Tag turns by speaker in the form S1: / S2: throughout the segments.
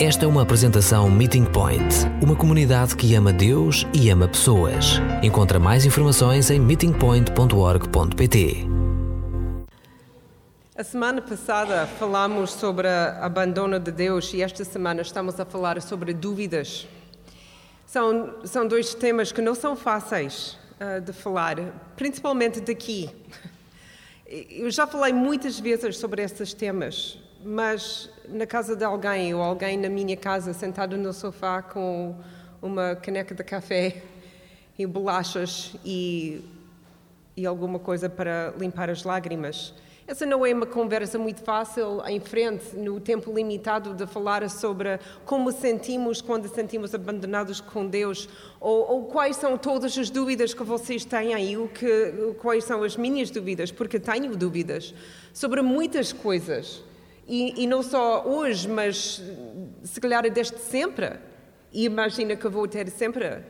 S1: Esta é uma apresentação Meeting Point, uma comunidade que ama Deus e ama pessoas. Encontra mais informações em meetingpoint.org.pt.
S2: A semana passada falámos sobre o abandono de Deus e esta semana estamos a falar sobre dúvidas. São, são dois temas que não são fáceis uh, de falar, principalmente daqui. Eu já falei muitas vezes sobre esses temas, mas na casa de alguém ou alguém na minha casa sentado no sofá com uma caneca de café e bolachas e, e alguma coisa para limpar as lágrimas. Essa não é uma conversa muito fácil em frente, no tempo limitado, de falar sobre como sentimos quando sentimos abandonados com Deus, ou, ou quais são todas as dúvidas que vocês têm aí, o que, quais são as minhas dúvidas, porque tenho dúvidas sobre muitas coisas. E, e não só hoje, mas se calhar desde sempre. E imagina que eu vou ter sempre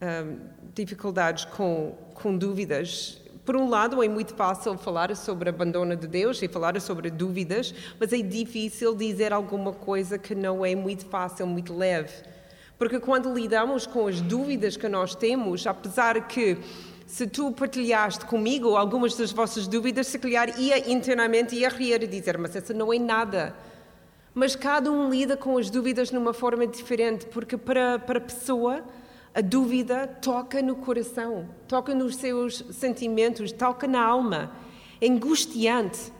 S2: um, dificuldades com, com dúvidas por um lado, é muito fácil falar sobre abandono de Deus e falar sobre dúvidas, mas é difícil dizer alguma coisa que não é muito fácil, muito leve. Porque quando lidamos com as dúvidas que nós temos, apesar que se tu partilhaste comigo algumas das vossas dúvidas, se calhar ia internamente ia rir e dizer, mas essa não é nada. Mas cada um lida com as dúvidas numa forma diferente, porque para, para a pessoa a dúvida toca no coração, toca nos seus sentimentos, toca na alma. É angustiante.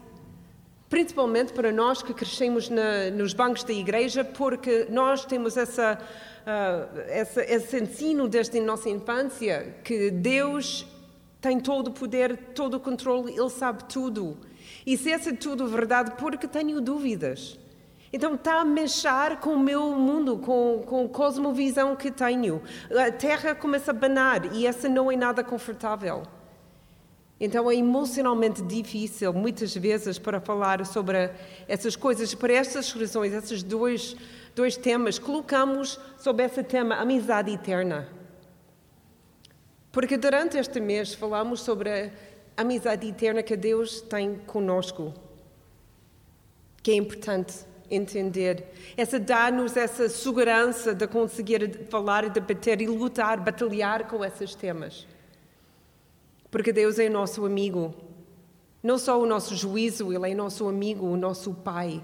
S2: Principalmente para nós que crescemos na, nos bancos da igreja, porque nós temos essa, uh, essa, esse ensino desde a nossa infância que Deus tem todo o poder, todo o controle, Ele sabe tudo. E se essa é tudo verdade, porque tenho dúvidas. Então está a mexer com o meu mundo, com, com a cosmovisão que tenho. A terra começa a banar e essa não é nada confortável. Então é emocionalmente difícil, muitas vezes, para falar sobre essas coisas. Por estas razões, esses dois, dois temas, colocamos sobre esse tema amizade eterna. Porque durante este mês falamos sobre a amizade eterna que Deus tem conosco, que é importante entender. Essa dá-nos essa segurança de conseguir falar, debater e lutar, batalhar com esses temas. Porque Deus é nosso amigo. Não só o nosso juízo, Ele é nosso amigo, o nosso Pai.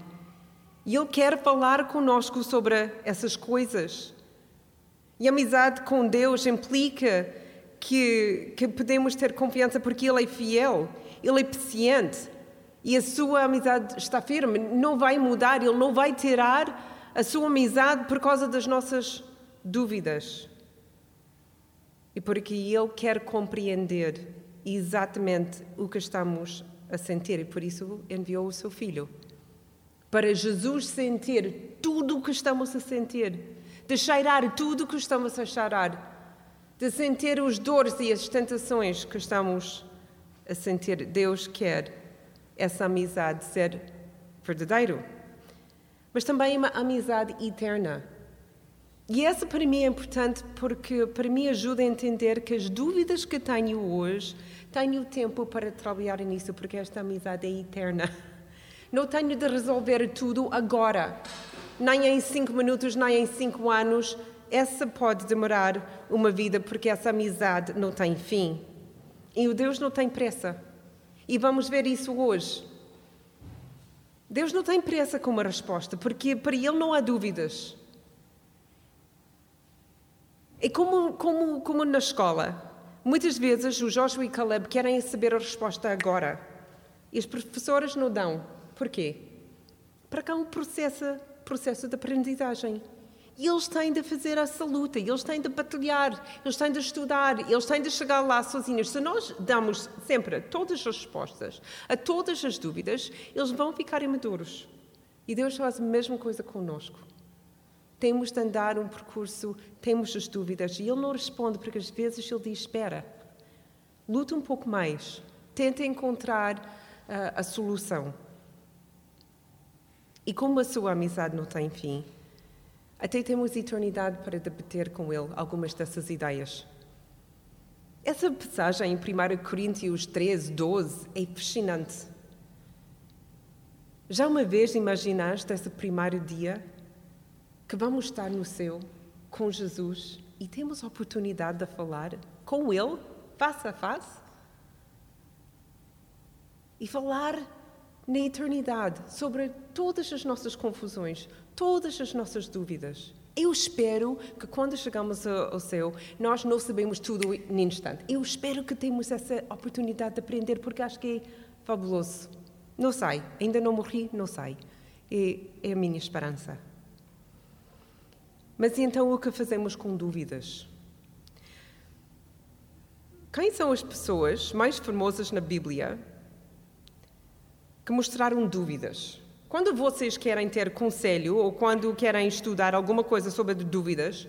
S2: E Ele quer falar conosco sobre essas coisas. E a amizade com Deus implica que, que podemos ter confiança porque Ele é fiel, Ele é paciente, e a sua amizade está firme, não vai mudar, ele não vai tirar a sua amizade por causa das nossas dúvidas. E porque ele quer compreender exatamente o que estamos a sentir, e por isso enviou o seu filho. Para Jesus sentir tudo o que estamos a sentir, de cheirar tudo o que estamos a cheirar, de sentir os dores e as tentações que estamos a sentir. Deus quer essa amizade ser verdadeiro. Mas também uma amizade eterna. E essa para mim é importante porque para mim ajuda a entender que as dúvidas que tenho hoje, tenho tempo para trabalhar nisso, porque esta amizade é eterna. Não tenho de resolver tudo agora, nem em cinco minutos, nem em cinco anos. Essa pode demorar uma vida, porque essa amizade não tem fim. E o Deus não tem pressa. E vamos ver isso hoje. Deus não tem pressa com uma resposta, porque para Ele não há dúvidas. É como, como, como na escola. Muitas vezes o Joshua e Caleb querem saber a resposta agora. E as professoras não dão. Porquê? Para cá um processo, processo de aprendizagem. E eles têm de fazer essa luta, eles têm de batalhar, eles têm de estudar, eles têm de chegar lá sozinhos. Se nós damos sempre todas as respostas a todas as dúvidas, eles vão ficar imaduros. E Deus faz a mesma coisa conosco. Temos de andar um percurso, temos as dúvidas, e Ele não responde, porque às vezes Ele diz: Espera, luta um pouco mais, tenta encontrar uh, a solução. E como a sua amizade não tem fim, até temos eternidade para debater com ele algumas dessas ideias. Essa passagem em 1 Coríntios 13, 12 é fascinante. Já uma vez imaginaste esse primeiro dia que vamos estar no céu com Jesus e temos a oportunidade de falar com Ele, face a face, e falar na eternidade sobre todas as nossas confusões, todas as nossas dúvidas. Eu espero que quando chegamos ao céu, nós não sabemos tudo em instante. Eu espero que temos essa oportunidade de aprender, porque acho que é fabuloso. Não sei, ainda não morri, não sei. É, é a minha esperança. Mas então o que fazemos com dúvidas? Quem são as pessoas mais famosas na Bíblia que mostraram dúvidas? Quando vocês querem ter conselho ou quando querem estudar alguma coisa sobre dúvidas,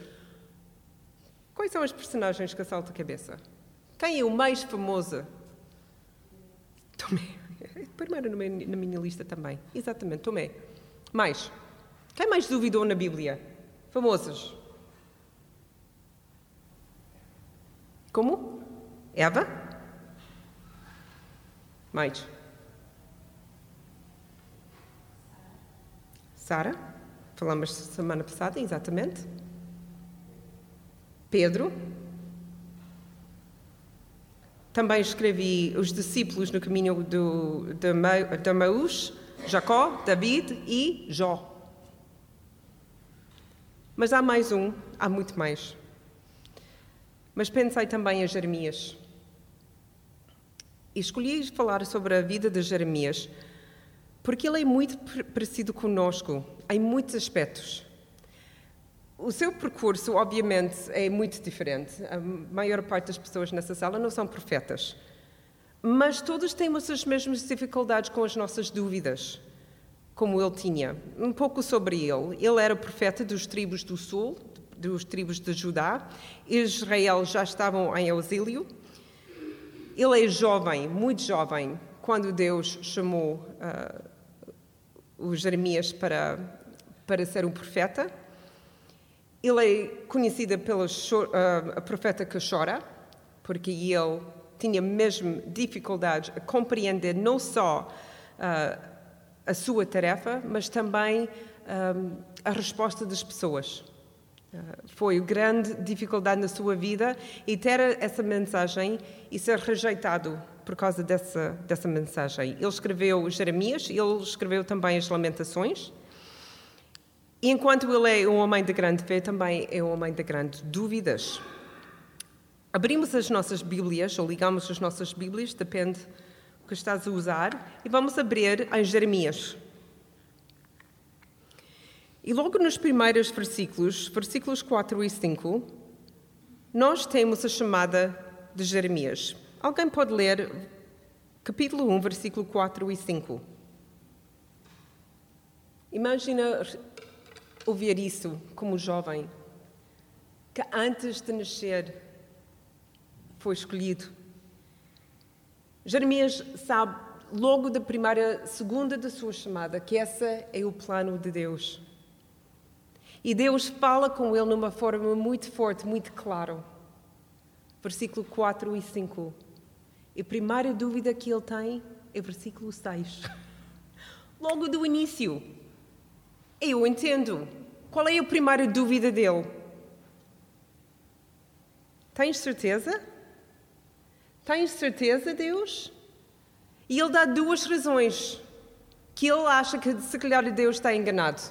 S2: quais são as personagens que assaltam a cabeça? Quem é o mais famoso? Tomé. Primeiro na minha lista também. Exatamente, Tomé. Mais. Quem mais duvidou na Bíblia? Famosos. Como? Eva? Mais. Sara? Falamos semana passada, exatamente. Pedro? Também escrevi os discípulos no caminho do, de, de Maús, Jacó, David e Jó. Mas há mais um, há muito mais. Mas pensei também em Jeremias. E escolhi falar sobre a vida de Jeremias porque ele é muito parecido conosco em muitos aspectos. O seu percurso, obviamente, é muito diferente. A maior parte das pessoas nessa sala não são profetas. Mas todos temos as mesmas dificuldades com as nossas dúvidas como ele tinha. Um pouco sobre ele. Ele era profeta dos tribos do sul, dos tribos de Judá. Israel já estavam em exílio. Ele é jovem, muito jovem, quando Deus chamou uh, o Jeremias para, para ser um profeta. Ele é conhecido pela uh, profeta que chora, porque ele tinha mesmo dificuldades a compreender não só uh, a sua tarefa, mas também um, a resposta das pessoas. Uh, foi grande dificuldade na sua vida e ter essa mensagem e ser rejeitado por causa dessa, dessa mensagem. Ele escreveu Jeremias, ele escreveu também as Lamentações. E enquanto ele é um homem de grande fé, também é um homem de grandes dúvidas. Abrimos as nossas Bíblias, ou ligamos as nossas Bíblias, depende que estás a usar e vamos abrir em Jeremias. E logo nos primeiros versículos, versículos 4 e 5, nós temos a chamada de Jeremias. Alguém pode ler capítulo 1, versículo 4 e 5? Imagina ouvir isso como jovem, que antes de nascer foi escolhido Jeremias sabe logo da primeira, segunda da sua chamada que essa é o plano de Deus. E Deus fala com ele numa forma muito forte, muito clara. Versículo 4 e 5. E a primeira dúvida que ele tem é versículo 6. Logo do início. Eu entendo. Qual é a primeira dúvida dele? Tens certeza? Tens certeza, Deus? E ele dá duas razões que ele acha que se calhar Deus está enganado.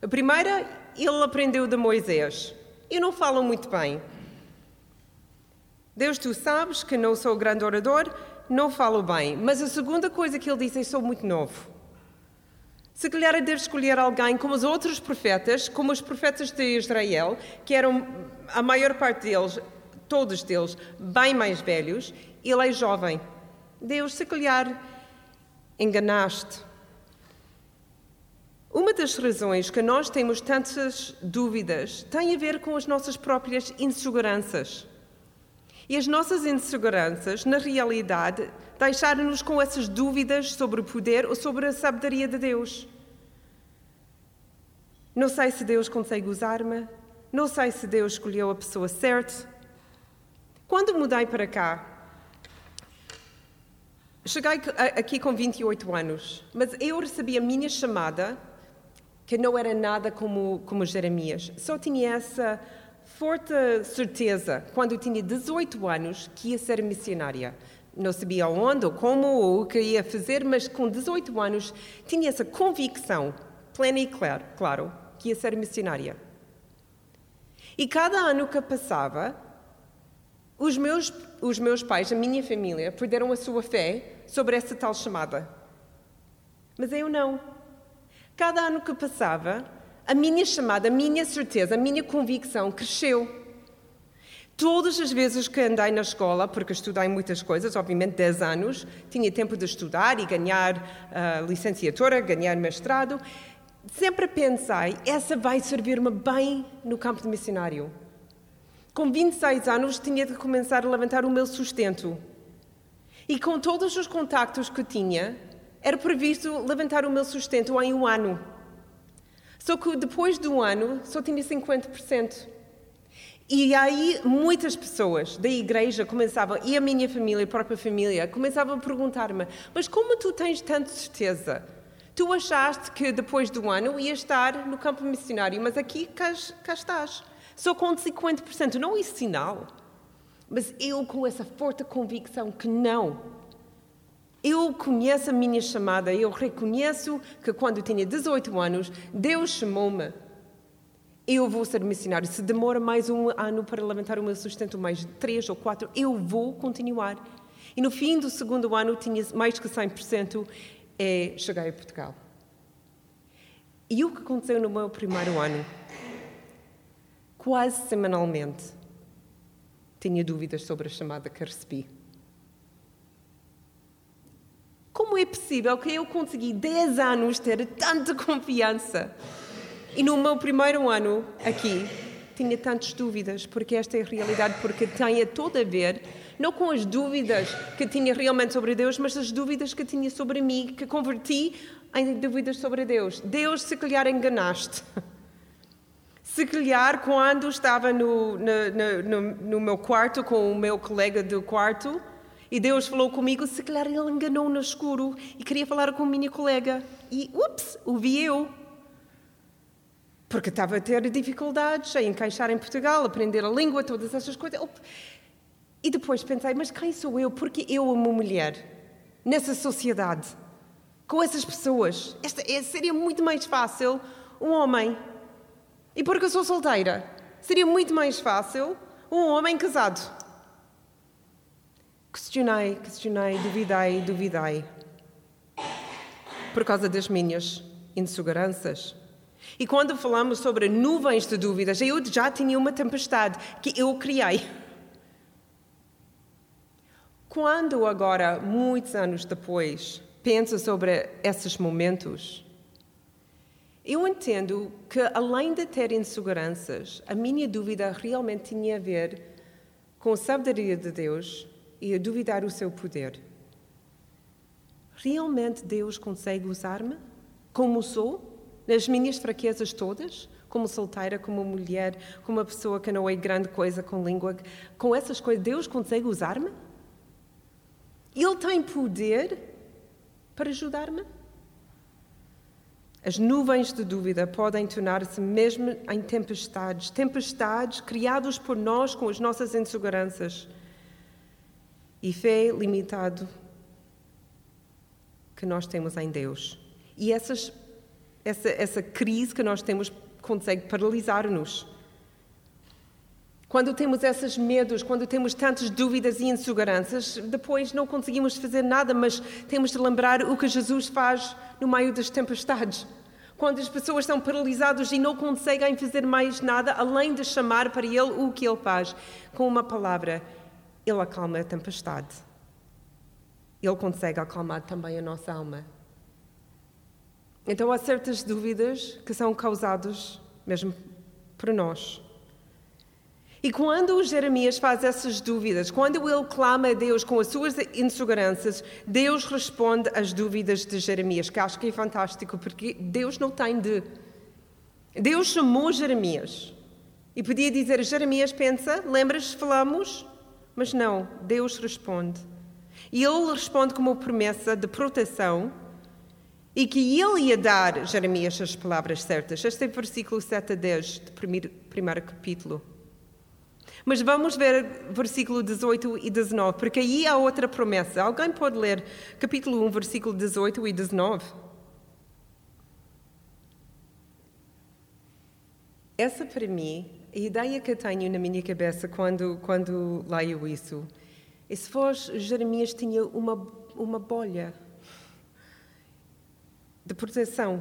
S2: A primeira, ele aprendeu de Moisés. Eu não falo muito bem. Deus, tu sabes que não sou grande orador, não falo bem. Mas a segunda coisa que ele diz é: sou muito novo. Se calhar é Deus escolher alguém como os outros profetas, como os profetas de Israel, que eram a maior parte deles todos deles bem mais velhos, ele é jovem. Deus, se calhar, enganaste. Uma das razões que nós temos tantas dúvidas tem a ver com as nossas próprias inseguranças. E as nossas inseguranças, na realidade, deixaram-nos com essas dúvidas sobre o poder ou sobre a sabedoria de Deus. Não sei se Deus consegue usar-me, não sei se Deus escolheu a pessoa certa, quando mudei para cá, cheguei aqui com 28 anos, mas eu recebi a minha chamada que não era nada como, como Jeremias. Só tinha essa forte certeza, quando tinha 18 anos, que ia ser missionária. Não sabia onde, ou como, ou o que ia fazer, mas com 18 anos tinha essa convicção, plena e claro, claro que ia ser missionária. E cada ano que passava, os meus, os meus pais, a minha família, perderam a sua fé sobre essa tal chamada. Mas eu não. Cada ano que passava, a minha chamada, a minha certeza, a minha convicção cresceu. Todas as vezes que andei na escola, porque estudei muitas coisas, obviamente 10 anos, tinha tempo de estudar e ganhar uh, licenciatura, ganhar mestrado, sempre pensei, essa vai servir-me bem no campo de missionário. Com 26 anos tinha de começar a levantar o meu sustento. E com todos os contactos que tinha, era previsto levantar o meu sustento em um ano. Só que depois de um ano só tinha 50%. E aí muitas pessoas da igreja começavam, e a minha família, a própria família, começavam a perguntar-me: Mas como tu tens tanta certeza? Tu achaste que depois do ano ia estar no campo missionário, mas aqui cá, cá estás. Só com 50%. Não é sinal. Mas eu com essa forte convicção que não. Eu conheço a minha chamada, eu reconheço que quando eu tinha 18 anos, Deus chamou-me. Eu vou ser missionário. Se demora mais um ano para levantar o meu sustento, mais três ou quatro, eu vou continuar. E no fim do segundo ano, tinha mais que 100%, e cheguei a Portugal. E o que aconteceu no meu primeiro ano? quase semanalmente, tinha dúvidas sobre a chamada que recebi. Como é possível que eu consegui 10 anos ter tanta confiança e no meu primeiro ano aqui tinha tantas dúvidas? Porque esta é a realidade, porque tem todo a ver não com as dúvidas que tinha realmente sobre Deus, mas as dúvidas que tinha sobre mim, que converti em dúvidas sobre Deus. Deus, se calhar, enganaste. Se calhar, quando estava no, no, no, no, meu quarto com o meu colega do quarto e Deus falou comigo, se calhar ele enganou no escuro e queria falar com a minha colega. E, ups, ouvi eu. Porque estava a ter dificuldades em encaixar em Portugal, aprender a língua, todas essas coisas. E depois pensei, mas quem sou eu? Porque eu, uma mulher, nessa sociedade, com essas pessoas, esta, é, seria muito mais fácil um homem e porque eu sou solteira, seria muito mais fácil um homem casado. Questionei, questionei, duvidei, duvidei. Por causa das minhas inseguranças. E quando falamos sobre nuvens de dúvidas, eu já tinha uma tempestade que eu criei. Quando agora, muitos anos depois, penso sobre esses momentos, eu entendo que, além de ter inseguranças, a minha dúvida realmente tinha a ver com a sabedoria de Deus e a duvidar o seu poder. Realmente Deus consegue usar-me como sou, nas minhas fraquezas todas, como solteira, como mulher, como uma pessoa que não é grande coisa com língua, com essas coisas, Deus consegue usar-me? Ele tem poder para ajudar-me? As nuvens de dúvida podem tornar-se mesmo em tempestades, tempestades criadas por nós com as nossas inseguranças e fé limitado que nós temos em Deus. E essas, essa, essa crise que nós temos consegue paralisar-nos. Quando temos esses medos, quando temos tantas dúvidas e inseguranças, depois não conseguimos fazer nada, mas temos de lembrar o que Jesus faz no meio das tempestades. Quando as pessoas estão paralisadas e não conseguem fazer mais nada além de chamar para Ele o que Ele faz, com uma palavra, Ele acalma a tempestade. Ele consegue acalmar também a nossa alma. Então há certas dúvidas que são causadas mesmo por nós. E quando Jeremias faz essas dúvidas, quando ele clama a Deus com as suas inseguranças, Deus responde às dúvidas de Jeremias, que acho que é fantástico, porque Deus não tem de. Deus chamou Jeremias e podia dizer: Jeremias, pensa, lembras, falamos? Mas não, Deus responde. E ele responde com uma promessa de proteção E que ele ia dar Jeremias as palavras certas. Este é o versículo 7 a 10 do primeiro, primeiro capítulo. Mas vamos ver versículo 18 e 19, porque aí há outra promessa. Alguém pode ler capítulo 1, versículo 18 e 19? Essa para mim, a ideia que eu tenho na minha cabeça quando, quando leio isso, é se fosse Jeremias tinha uma, uma bolha de proteção.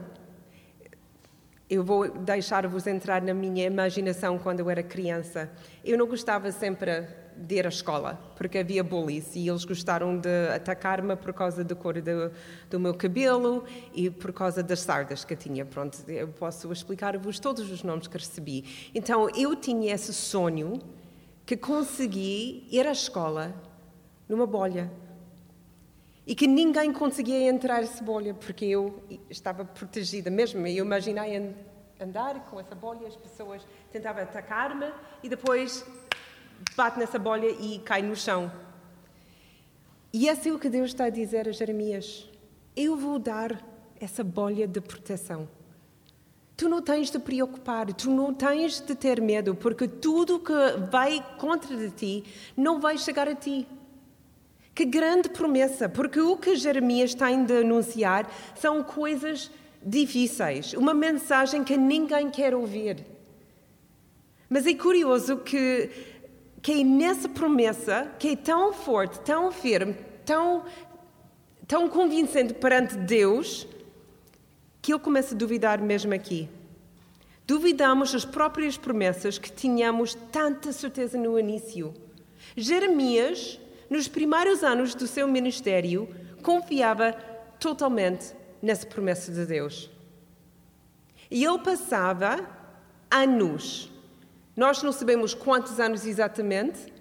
S2: Eu vou deixar-vos entrar na minha imaginação quando eu era criança. Eu não gostava sempre de ir à escola, porque havia bullies e eles gostaram de atacar-me por causa da cor do, do, meu cabelo e por causa das sardas que eu tinha. Pronto, eu posso explicar-vos todos os nomes que recebi. Então, eu tinha esse sonho que consegui ir à escola numa bolha e que ninguém conseguia entrar nessa bolha porque eu estava protegida mesmo. Eu imaginei andar com essa bolha, as pessoas tentavam atacar-me e depois bate nessa bolha e cai no chão. E é assim o que Deus está a dizer a Jeremias: Eu vou dar essa bolha de proteção. Tu não tens de preocupar, tu não tens de ter medo, porque tudo que vai contra ti não vai chegar a ti. Que grande promessa, porque o que Jeremias tem de anunciar são coisas difíceis, uma mensagem que ninguém quer ouvir. Mas é curioso que, que é nessa promessa, que é tão forte, tão firme, tão, tão convincente perante Deus, que ele começa a duvidar mesmo aqui. Duvidamos as próprias promessas que tínhamos tanta certeza no início. Jeremias nos primeiros anos do seu ministério, confiava totalmente nessa promessa de Deus. E ele passava anos, nós não sabemos quantos anos exatamente,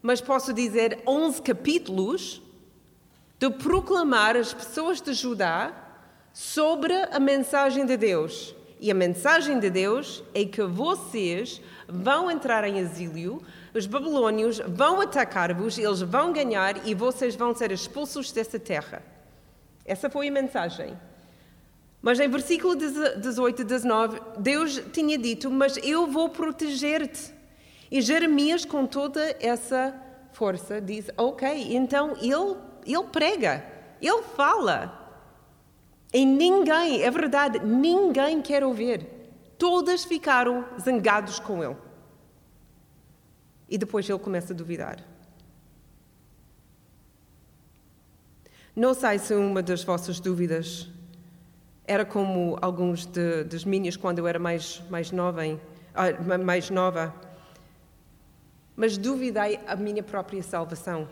S2: mas posso dizer 11 capítulos, de proclamar às pessoas de Judá sobre a mensagem de Deus. E a mensagem de Deus é que vocês vão entrar em exílio, os babilônios vão atacar-vos, eles vão ganhar e vocês vão ser expulsos dessa terra. Essa foi a mensagem. Mas em versículo 18 e 19, Deus tinha dito: Mas eu vou proteger-te. E Jeremias, com toda essa força, diz: Ok, então ele, ele prega, ele fala. E ninguém, é verdade, ninguém quer ouvir. Todas ficaram zangados com ele. E depois ele começa a duvidar. Não sei se uma das vossas dúvidas era como alguns de, das minhas quando eu era mais, mais, nova, ah, mais nova, mas duvidei a minha própria salvação.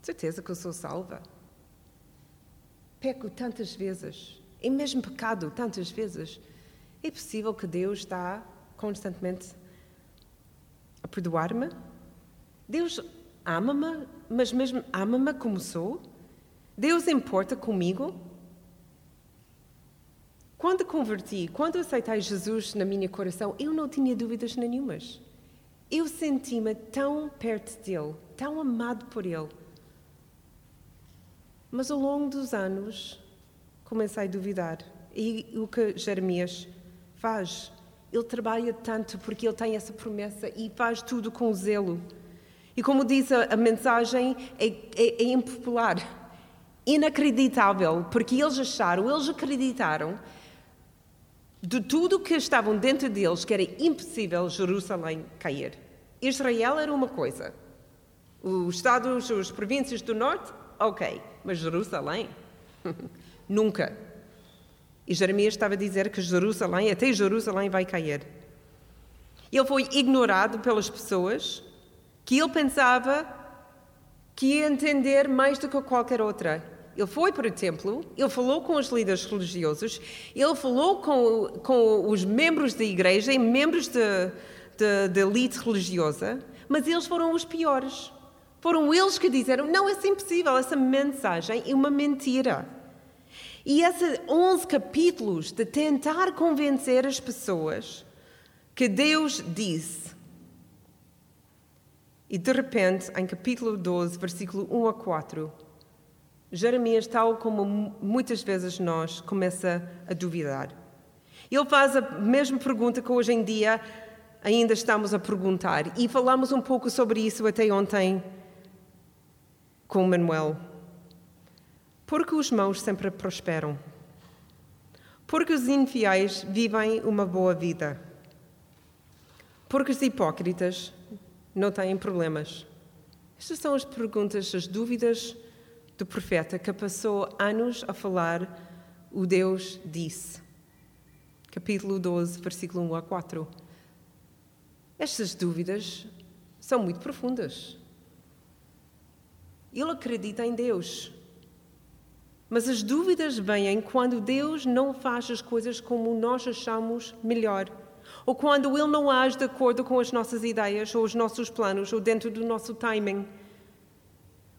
S2: Certeza que eu sou salva. Peco tantas vezes, e mesmo pecado tantas vezes. É possível que Deus está constantemente a perdoar-me? Deus ama-me, mas mesmo ama-me como sou? Deus importa comigo? Quando converti, quando aceitei Jesus na minha coração, eu não tinha dúvidas nenhumas. Eu senti-me tão perto dele, tão amado por ele. Mas ao longo dos anos, comecei a duvidar. E o que Jeremias faz? Ele trabalha tanto porque ele tem essa promessa e faz tudo com zelo. E como diz a, a mensagem, é, é, é impopular, inacreditável, porque eles acharam, eles acreditaram de tudo que estavam dentro deles que era impossível Jerusalém cair. Israel era uma coisa, os estados, as províncias do norte, ok, mas Jerusalém? Nunca. E Jeremias estava a dizer que Jerusalém, até Jerusalém vai cair. Ele foi ignorado pelas pessoas que ele pensava que ia entender mais do que qualquer outra. Ele foi para o templo, ele falou com os líderes religiosos, ele falou com, com os membros da igreja e membros da elite religiosa, mas eles foram os piores. Foram eles que disseram: não, é impossível, essa mensagem é uma mentira. E esses 11 capítulos de tentar convencer as pessoas que Deus disse. E de repente, em capítulo 12, versículo 1 a 4, Jeremias, tal como muitas vezes nós, começa a duvidar. Ele faz a mesma pergunta que hoje em dia ainda estamos a perguntar. E falamos um pouco sobre isso até ontem com Manuel. Porque os maus sempre prosperam. Porque os infiéis vivem uma boa vida. Porque os hipócritas não têm problemas. Estas são as perguntas, as dúvidas do profeta que passou anos a falar o Deus disse. Capítulo 12, versículo 1 a 4. Estas dúvidas são muito profundas. Ele acredita em Deus. Mas as dúvidas vêm quando Deus não faz as coisas como nós achamos melhor. Ou quando Ele não age de acordo com as nossas ideias, ou os nossos planos, ou dentro do nosso timing.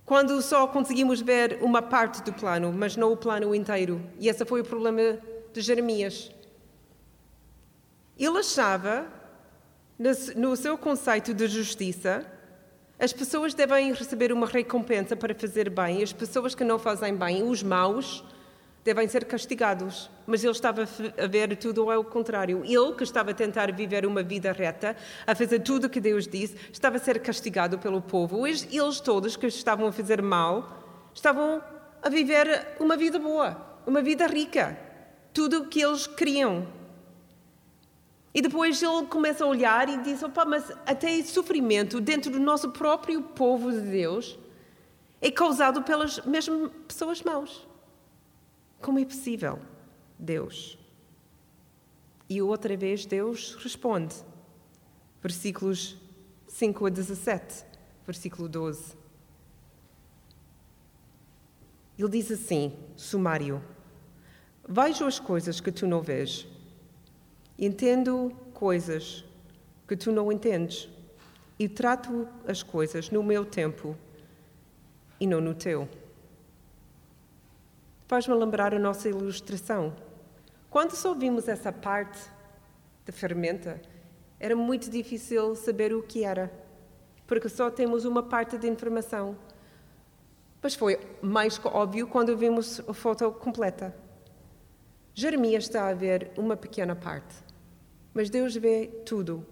S2: Quando só conseguimos ver uma parte do plano, mas não o plano inteiro. E esse foi o problema de Jeremias. Ele achava, no seu conceito de justiça, as pessoas devem receber uma recompensa para fazer bem, as pessoas que não fazem bem, os maus, devem ser castigados. Mas ele estava a ver tudo ao contrário. Ele, que estava a tentar viver uma vida reta, a fazer tudo o que Deus disse, estava a ser castigado pelo povo. Eles todos que estavam a fazer mal, estavam a viver uma vida boa, uma vida rica. Tudo o que eles queriam. E depois ele começa a olhar e diz: opa, mas até sofrimento dentro do nosso próprio povo de Deus é causado pelas mesmas pessoas maus. Como é possível? Deus. E outra vez Deus responde. Versículos 5 a 17, versículo 12. Ele diz assim, sumário: Vejo as coisas que tu não vês. Entendo coisas que tu não entendes. E trato as coisas no meu tempo e não no teu faz-me lembrar a nossa ilustração. Quando só vimos essa parte da ferramenta, era muito difícil saber o que era, porque só temos uma parte de informação. Mas foi mais óbvio quando vimos a foto completa. Jeremias está a ver uma pequena parte, mas Deus vê tudo.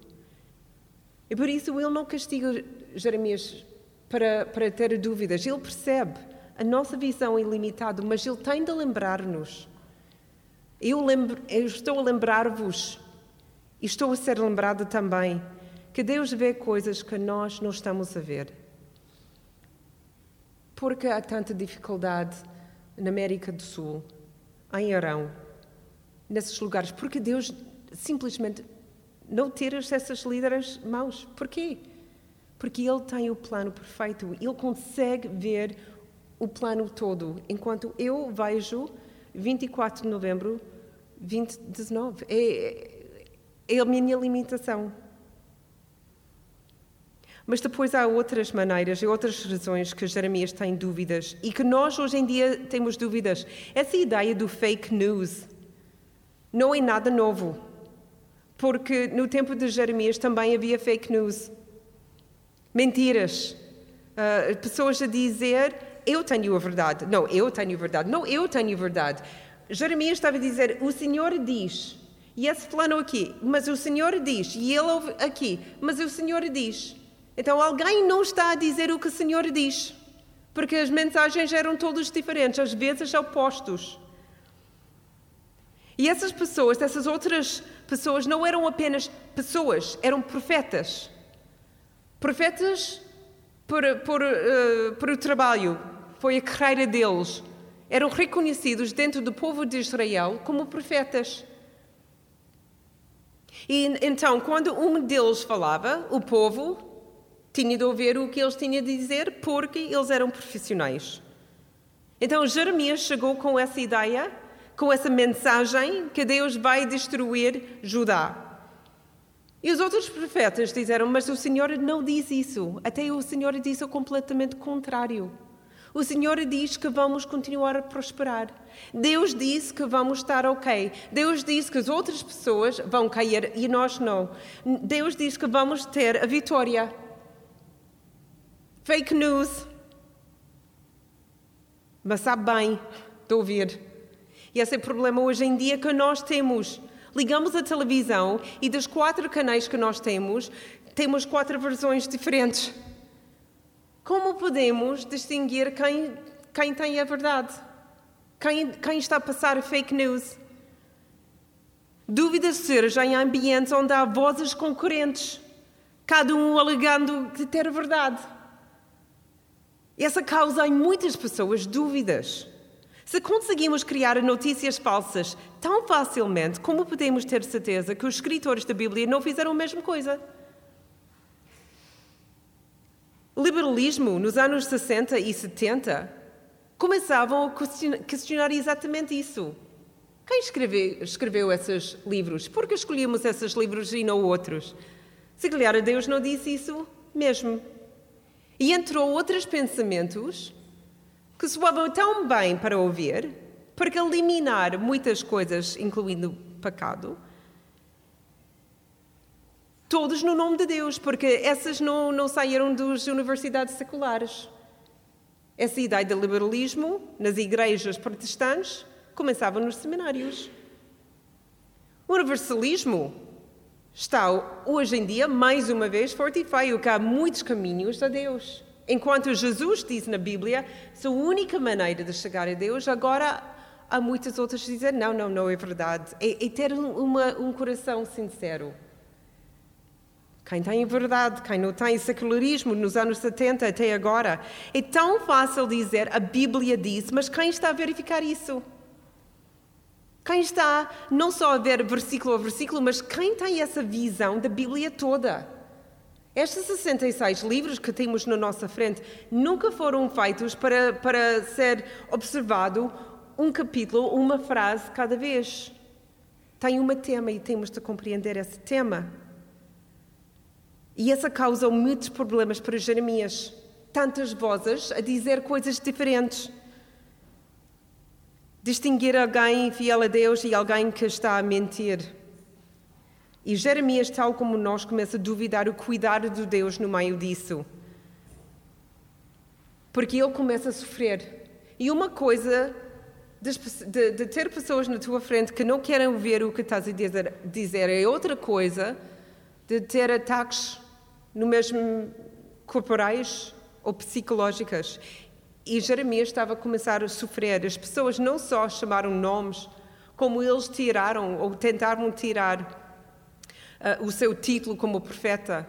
S2: E por isso ele não castiga Jeremias para, para ter dúvidas, ele percebe a nossa visão é limitada, mas Ele tem de lembrar-nos. Eu, eu estou a lembrar-vos, e estou a ser lembrada também, que Deus vê coisas que nós não estamos a ver. Porque há tanta dificuldade na América do Sul, em Arão, nesses lugares? Porque Deus simplesmente não tira essas líderes maus. Porquê? Porque Ele tem o plano perfeito. Ele consegue ver o plano todo, enquanto eu vejo 24 de novembro 2019. É, é a minha limitação. Mas depois há outras maneiras e outras razões que Jeremias tem dúvidas e que nós hoje em dia temos dúvidas. Essa ideia do fake news não é nada novo, porque no tempo de Jeremias também havia fake news. Mentiras. Uh, pessoas a dizer eu tenho a verdade. Não, eu tenho a verdade. Não, eu tenho a verdade. Jeremias estava a dizer: O Senhor diz. E esse plano aqui, mas o Senhor diz. E ele aqui, mas o Senhor diz. Então alguém não está a dizer o que o Senhor diz. Porque as mensagens eram todas diferentes, às vezes opostos. E essas pessoas, essas outras pessoas, não eram apenas pessoas, eram profetas. Profetas por, por, uh, por o trabalho, foi a carreira deles. Eram reconhecidos dentro do povo de Israel como profetas. E então, quando um deles falava, o povo tinha de ouvir o que eles tinham de dizer porque eles eram profissionais. Então, Jeremias chegou com essa ideia, com essa mensagem que Deus vai destruir Judá. E os outros profetas disseram: Mas o Senhor não diz isso. Até o Senhor disse o completamente contrário. O Senhor diz que vamos continuar a prosperar. Deus disse que vamos estar ok. Deus disse que as outras pessoas vão cair e nós não. Deus diz que vamos ter a vitória. Fake news. mas sabe bem de ouvir. E esse é o problema hoje em dia que nós temos. Ligamos a televisão e dos quatro canais que nós temos, temos quatro versões diferentes. Como podemos distinguir quem, quem tem a verdade? Quem, quem está a passar fake news? Dúvidas surgem em ambientes onde há vozes concorrentes, cada um alegando que ter verdade. Essa causa em muitas pessoas dúvidas. Se conseguimos criar notícias falsas tão facilmente, como podemos ter certeza que os escritores da Bíblia não fizeram a mesma coisa? O liberalismo, nos anos 60 e 70, começavam a questionar exatamente isso. Quem escreveu, escreveu esses livros? Por que escolhemos esses livros e não outros? Se calhar Deus não disse isso mesmo. E entrou outros pensamentos que soavam tão bem para ouvir, para eliminar muitas coisas, incluindo pecado, todos no nome de Deus, porque essas não, não saíram das universidades seculares. Essa ideia de liberalismo nas igrejas protestantes começava nos seminários. O universalismo está hoje em dia, mais uma vez, feio, que há muitos caminhos a Deus. Enquanto Jesus diz na Bíblia, a única maneira de chegar a Deus, agora há muitas outras que dizem, não, não, não é verdade. É, é ter uma, um coração sincero. Quem tem verdade, quem não tem secularismo nos anos 70 até agora. É tão fácil dizer, a Bíblia diz, mas quem está a verificar isso? Quem está não só a ver versículo a versículo, mas quem tem essa visão da Bíblia toda? Estes 66 livros que temos na nossa frente nunca foram feitos para, para ser observado um capítulo, uma frase cada vez. Tem um tema e temos de compreender esse tema. E essa causa muitos problemas para Jeremias. Tantas vozes a dizer coisas diferentes. Distinguir alguém fiel a Deus e alguém que está a mentir. E Jeremias, tal como nós, começa a duvidar o cuidado de Deus no meio disso. Porque ele começa a sofrer. E uma coisa de, de, de, ter pessoas na tua frente que não querem ver o que estás a dizer, dizer é outra coisa de ter ataques no mesmo corporais ou psicológicas. E Jeremias estava a começar a sofrer. As pessoas não só chamaram nomes, como eles tiraram ou tentaram tirar uh, o seu título como profeta.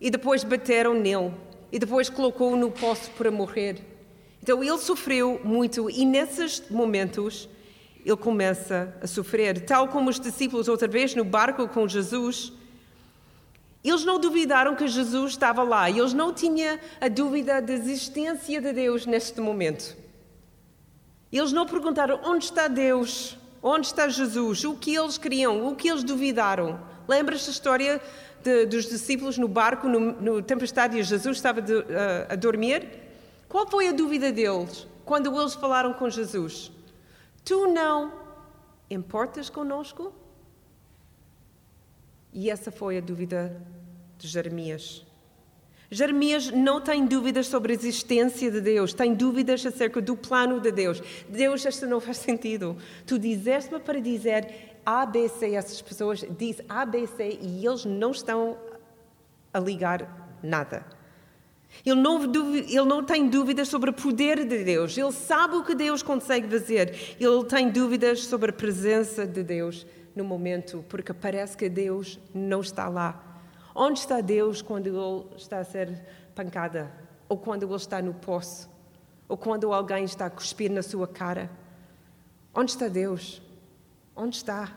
S2: E depois bateram nele. E depois colocou-o no poço para morrer. Então ele sofreu muito e nesses momentos ele começa a sofrer. Tal como os discípulos, outra vez no barco com Jesus, eles não duvidaram que Jesus estava lá, eles não tinham a dúvida da existência de Deus neste momento. Eles não perguntaram onde está Deus, onde está Jesus, o que eles queriam, o que eles duvidaram. Lembras a história de, dos discípulos no barco, no, no tempestade, e Jesus estava de, uh, a dormir? Qual foi a dúvida deles quando eles falaram com Jesus? Tu não importas conosco? E essa foi a dúvida de Jeremias. Jeremias não tem dúvidas sobre a existência de Deus, tem dúvidas acerca do plano de Deus. Deus, isto não faz sentido. Tu dizeste-me para dizer ABC, essas pessoas dizem ABC e eles não estão a ligar nada. Ele não, ele não tem dúvidas sobre o poder de Deus, ele sabe o que Deus consegue fazer, ele tem dúvidas sobre a presença de Deus no momento, porque parece que Deus não está lá. Onde está Deus quando Ele está a ser pancada? Ou quando Ele está no poço? Ou quando alguém está a cuspir na sua cara? Onde está Deus? Onde está?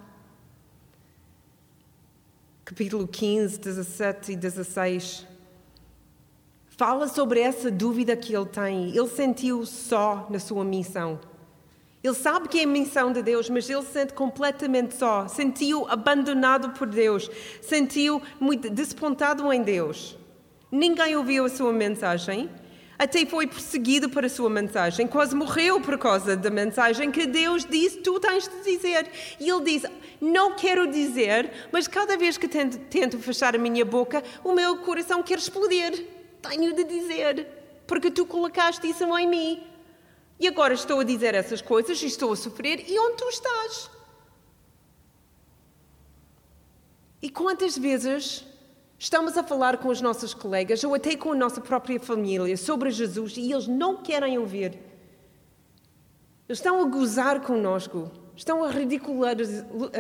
S2: Capítulo 15, 17 e 16 fala sobre essa dúvida que ele tem. Ele sentiu só na sua missão. Ele sabe que é a missão de Deus, mas ele se sente completamente só. Sentiu abandonado por Deus. Sentiu muito despontado em Deus. Ninguém ouviu a sua mensagem. Até foi perseguido por a sua mensagem. Quase morreu por causa da mensagem que Deus disse: Tu tens de dizer. E ele diz: Não quero dizer, mas cada vez que tento, tento fechar a minha boca, o meu coração quer explodir. Tenho de dizer, porque tu colocaste isso em mim. E agora estou a dizer essas coisas e estou a sofrer, e onde tu estás? E quantas vezes estamos a falar com os nossos colegas ou até com a nossa própria família sobre Jesus e eles não querem ouvir? Eles estão a gozar conosco, estão a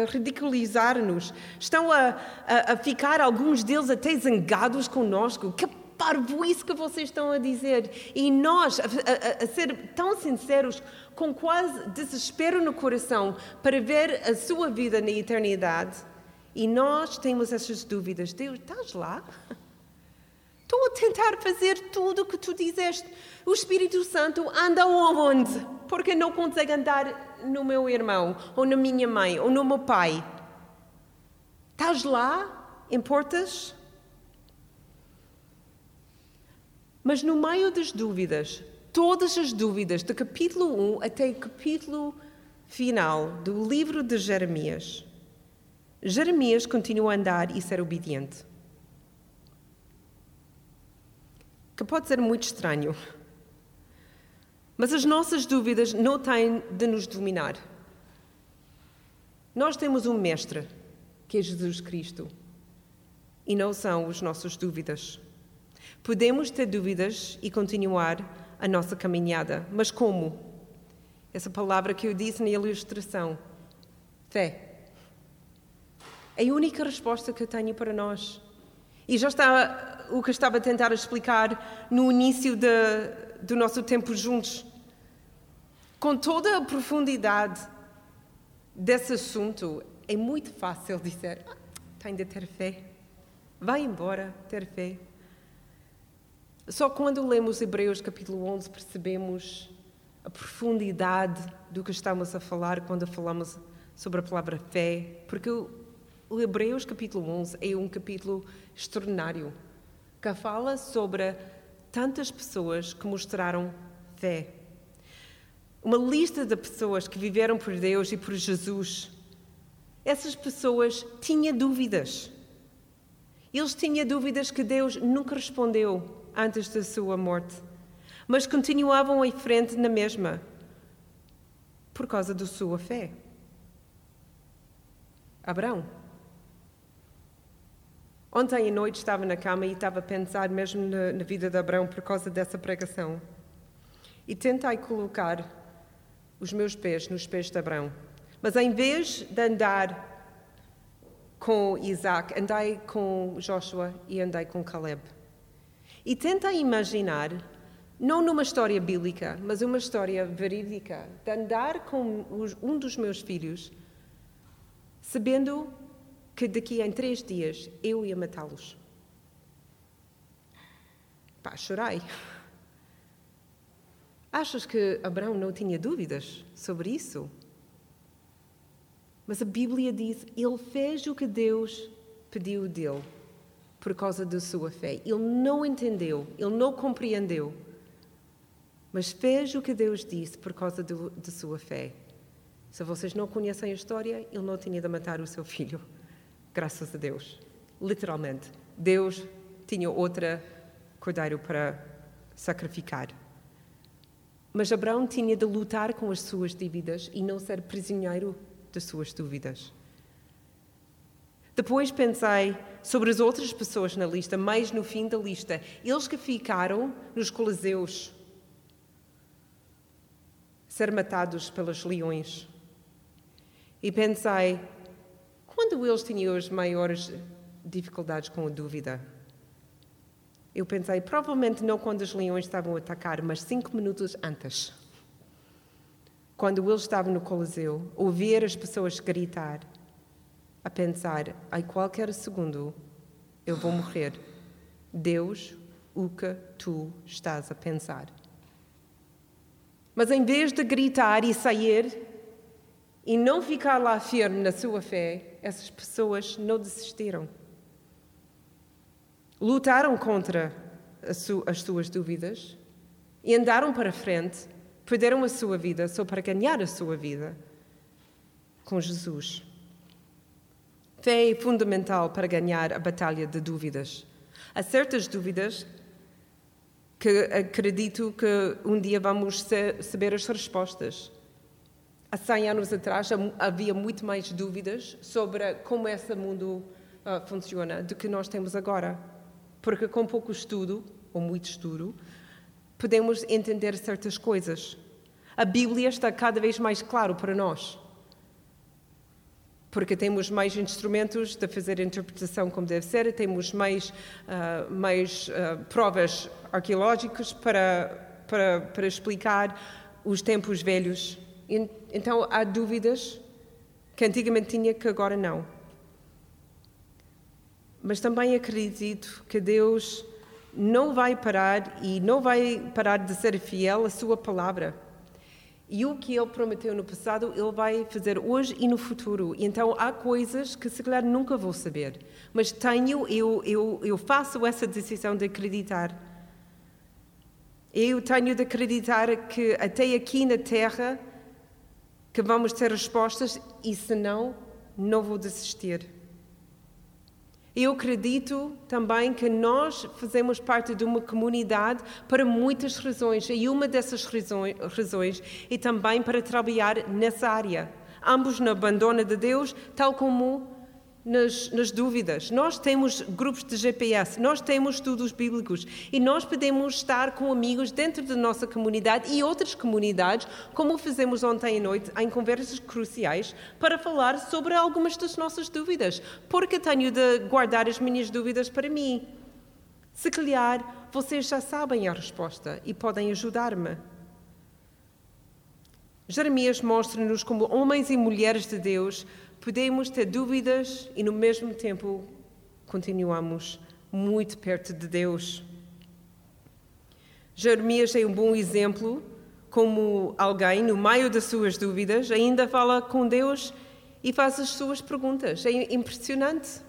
S2: ridiculizar-nos, estão a, a, a, ficar, alguns deles até zangados conosco. Que parvoíce que vocês estão a dizer. E nós, a, a, a, ser tão sinceros, com quase desespero no coração, para ver a sua vida na eternidade, e nós temos essas dúvidas. Deus, estás lá? Estou a tentar fazer tudo o que tu dizeste. O Espírito Santo anda onde? Porque não consegue andar no meu irmão, ou na minha mãe, ou no meu pai. Estás lá? Importas? Mas no meio das dúvidas, todas as dúvidas, do capítulo 1 até o capítulo final do livro de Jeremias, Jeremias continua a andar e ser obediente. Que pode ser muito estranho. Mas as nossas dúvidas não têm de nos dominar. Nós temos um mestre, que é Jesus Cristo, e não são as nossas dúvidas. Podemos ter dúvidas e continuar a nossa caminhada, mas como? Essa palavra que eu disse na ilustração: fé. É a única resposta que eu tenho para nós. E já está o que eu estava a tentar explicar no início de, do nosso tempo juntos. Com toda a profundidade desse assunto, é muito fácil dizer: ah, tem de ter fé. Vai embora, ter fé. Só quando lemos Hebreus capítulo 11 percebemos a profundidade do que estamos a falar quando falamos sobre a palavra fé, porque o Hebreus capítulo 11 é um capítulo extraordinário que fala sobre tantas pessoas que mostraram fé. Uma lista de pessoas que viveram por Deus e por Jesus. Essas pessoas tinham dúvidas. Eles tinham dúvidas que Deus nunca respondeu antes da sua morte, mas continuavam em frente na mesma, por causa da sua fé. Abraão. Ontem à noite estava na cama e estava a pensar mesmo na, na vida de Abraão por causa dessa pregação. E tentei colocar os meus pés nos pés de Abraão. Mas em vez de andar com Isaac, andei com Joshua e andei com Caleb. E tenta imaginar, não numa história bíblica, mas uma história verídica, de andar com um dos meus filhos, sabendo que daqui a três dias eu ia matá-los. Pá, chorei. Achas que Abraão não tinha dúvidas sobre isso? Mas a Bíblia diz: ele fez o que Deus pediu dele por causa da sua fé. Ele não entendeu, ele não compreendeu, mas fez o que Deus disse por causa da sua fé. Se vocês não conhecem a história, ele não tinha de matar o seu filho, graças a Deus. Literalmente. Deus tinha outra cordeiro para sacrificar. Mas Abraão tinha de lutar com as suas dívidas e não ser prisioneiro das suas dúvidas. Depois pensei sobre as outras pessoas na lista, mais no fim da lista, eles que ficaram nos Coliseus, ser matados pelos leões. E pensei, quando eles tinham as maiores dificuldades com a dúvida? Eu pensei, provavelmente não quando os leões estavam a atacar, mas cinco minutos antes. Quando eles estavam no Coliseu, ouvir as pessoas gritar a pensar: em qualquer segundo eu vou morrer. Deus, o que tu estás a pensar? Mas em vez de gritar e sair e não ficar lá firme na sua fé, essas pessoas não desistiram. Lutaram contra as suas dúvidas e andaram para frente, perderam a sua vida só para ganhar a sua vida com Jesus. Fé é fundamental para ganhar a batalha de dúvidas. Há certas dúvidas que acredito que um dia vamos saber as respostas. Há 100 anos atrás havia muito mais dúvidas sobre como esse mundo uh, funciona do que nós temos agora. Porque com pouco estudo, ou muito estudo, podemos entender certas coisas. A Bíblia está cada vez mais claro para nós. Porque temos mais instrumentos de fazer a interpretação como deve ser, temos mais, uh, mais uh, provas arqueológicas para, para, para explicar os tempos velhos. Então há dúvidas que antigamente tinha que agora não. Mas também acredito que Deus não vai parar e não vai parar de ser fiel à sua palavra. E o que ele prometeu no passado, ele vai fazer hoje e no futuro. Então há coisas que se calhar nunca vou saber, mas tenho, eu, eu, eu faço essa decisão de acreditar. Eu tenho de acreditar que até aqui na Terra que vamos ter respostas e se não, não vou desistir. Eu acredito também que nós fazemos parte de uma comunidade para muitas razões, e uma dessas razões é também para trabalhar nessa área. Ambos na abandona de Deus, tal como nas, nas, dúvidas. Nós temos grupos de GPS, nós temos estudos bíblicos e nós podemos estar com amigos dentro da nossa comunidade e outras comunidades, como fizemos ontem à noite, em conversas cruciais, para falar sobre algumas das nossas dúvidas, porque tenho de guardar as minhas dúvidas para mim. Se calhar vocês já sabem a resposta e podem ajudar-me. Jeremias mostra-nos como homens e mulheres de Deus podemos ter dúvidas e, no mesmo tempo, continuamos muito perto de Deus. Jeremias é um bom exemplo, como alguém, no meio das suas dúvidas, ainda fala com Deus e faz as suas perguntas. É impressionante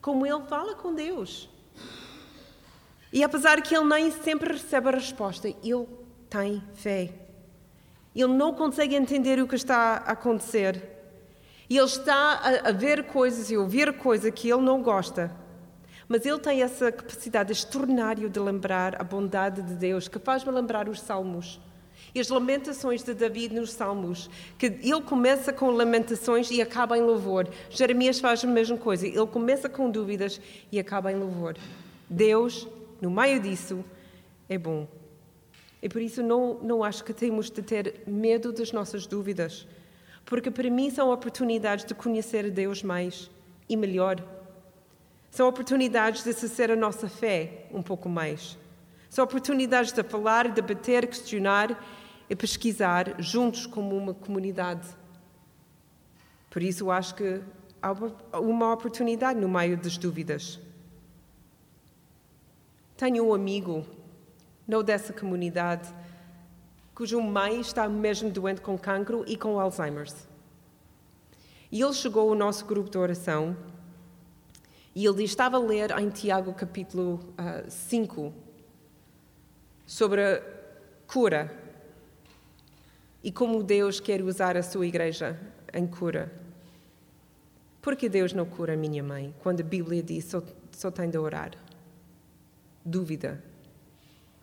S2: como ele fala com Deus. E apesar que ele nem sempre recebe a resposta, ele tem fé. Ele não consegue entender o que está a acontecer, e ele está a, a ver coisas e ouvir coisas que ele não gosta. Mas ele tem essa capacidade extraordinária de lembrar a bondade de Deus, que faz-me lembrar os salmos. E as lamentações de David nos Salmos, que ele começa com lamentações e acaba em louvor. Jeremias faz a mesma coisa, ele começa com dúvidas e acaba em louvor. Deus, no meio disso, é bom. E por isso não, não acho que temos de ter medo das nossas dúvidas porque para mim são oportunidades de conhecer Deus mais e melhor. São oportunidades de acessar a nossa fé um pouco mais. São oportunidades de falar, debater, questionar e pesquisar juntos como uma comunidade. Por isso, acho que há uma oportunidade no meio das dúvidas. Tenho um amigo, não dessa comunidade, cuja mãe está mesmo doente com cancro e com Alzheimer's. E ele chegou ao nosso grupo de oração e ele estava a ler em Tiago capítulo uh, ah, 5 sobre a cura e como Deus quer usar a sua igreja em cura. Porque Deus não cura a minha mãe quando a Bíblia diz só, só tem de orar? Dúvida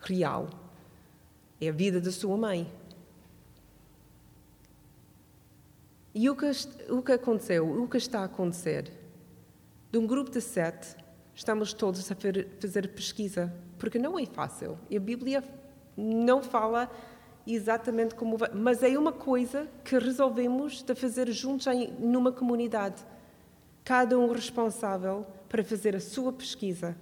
S2: real é a vida da sua mãe. E o que, o que aconteceu, o que está a acontecer? De um grupo de sete, estamos todos a fazer pesquisa, porque não é fácil. E a Bíblia não fala exatamente como vai, mas é uma coisa que resolvemos de fazer juntos em, numa comunidade. Cada um responsável para fazer a sua pesquisa,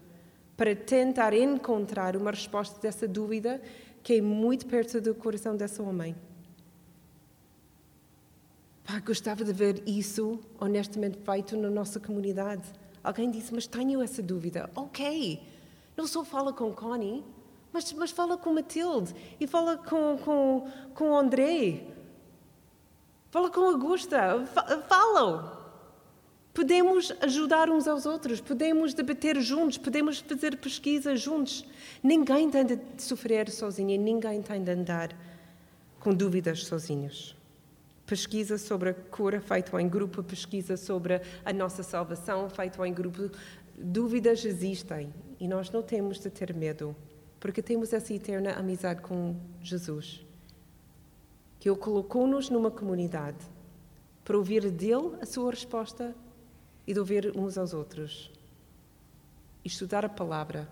S2: para tentar encontrar uma resposta dessa dúvida que é muito perto do coração dessa homem. Pá, gostava de ver isso honestamente feito na nossa comunidade. Alguém disse, mas tenho essa dúvida. Ok, não só fala com Connie, mas, mas fala com Matilde e fala com, com, com André. Fala com Augusta. Falam. Podemos ajudar uns aos outros, podemos debater juntos, podemos fazer pesquisa juntos. Ninguém tem de sofrer sozinho, ninguém tem de andar com dúvidas sozinhos. Pesquisa sobre a cura feita em grupo, pesquisa sobre a nossa salvação feita em grupo. Dúvidas existem e nós não temos de ter medo. porque temos essa eterna amizade com Jesus, que Ele colocou-nos numa comunidade para ouvir dele a sua resposta e de ouvir uns aos outros, e estudar a palavra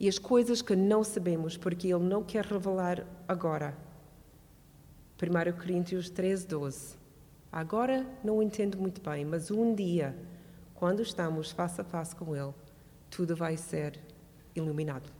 S2: e as coisas que não sabemos, porque Ele não quer revelar agora. 1 Coríntios 13, 12. Agora não entendo muito bem, mas um dia, quando estamos face a face com Ele, tudo vai ser iluminado.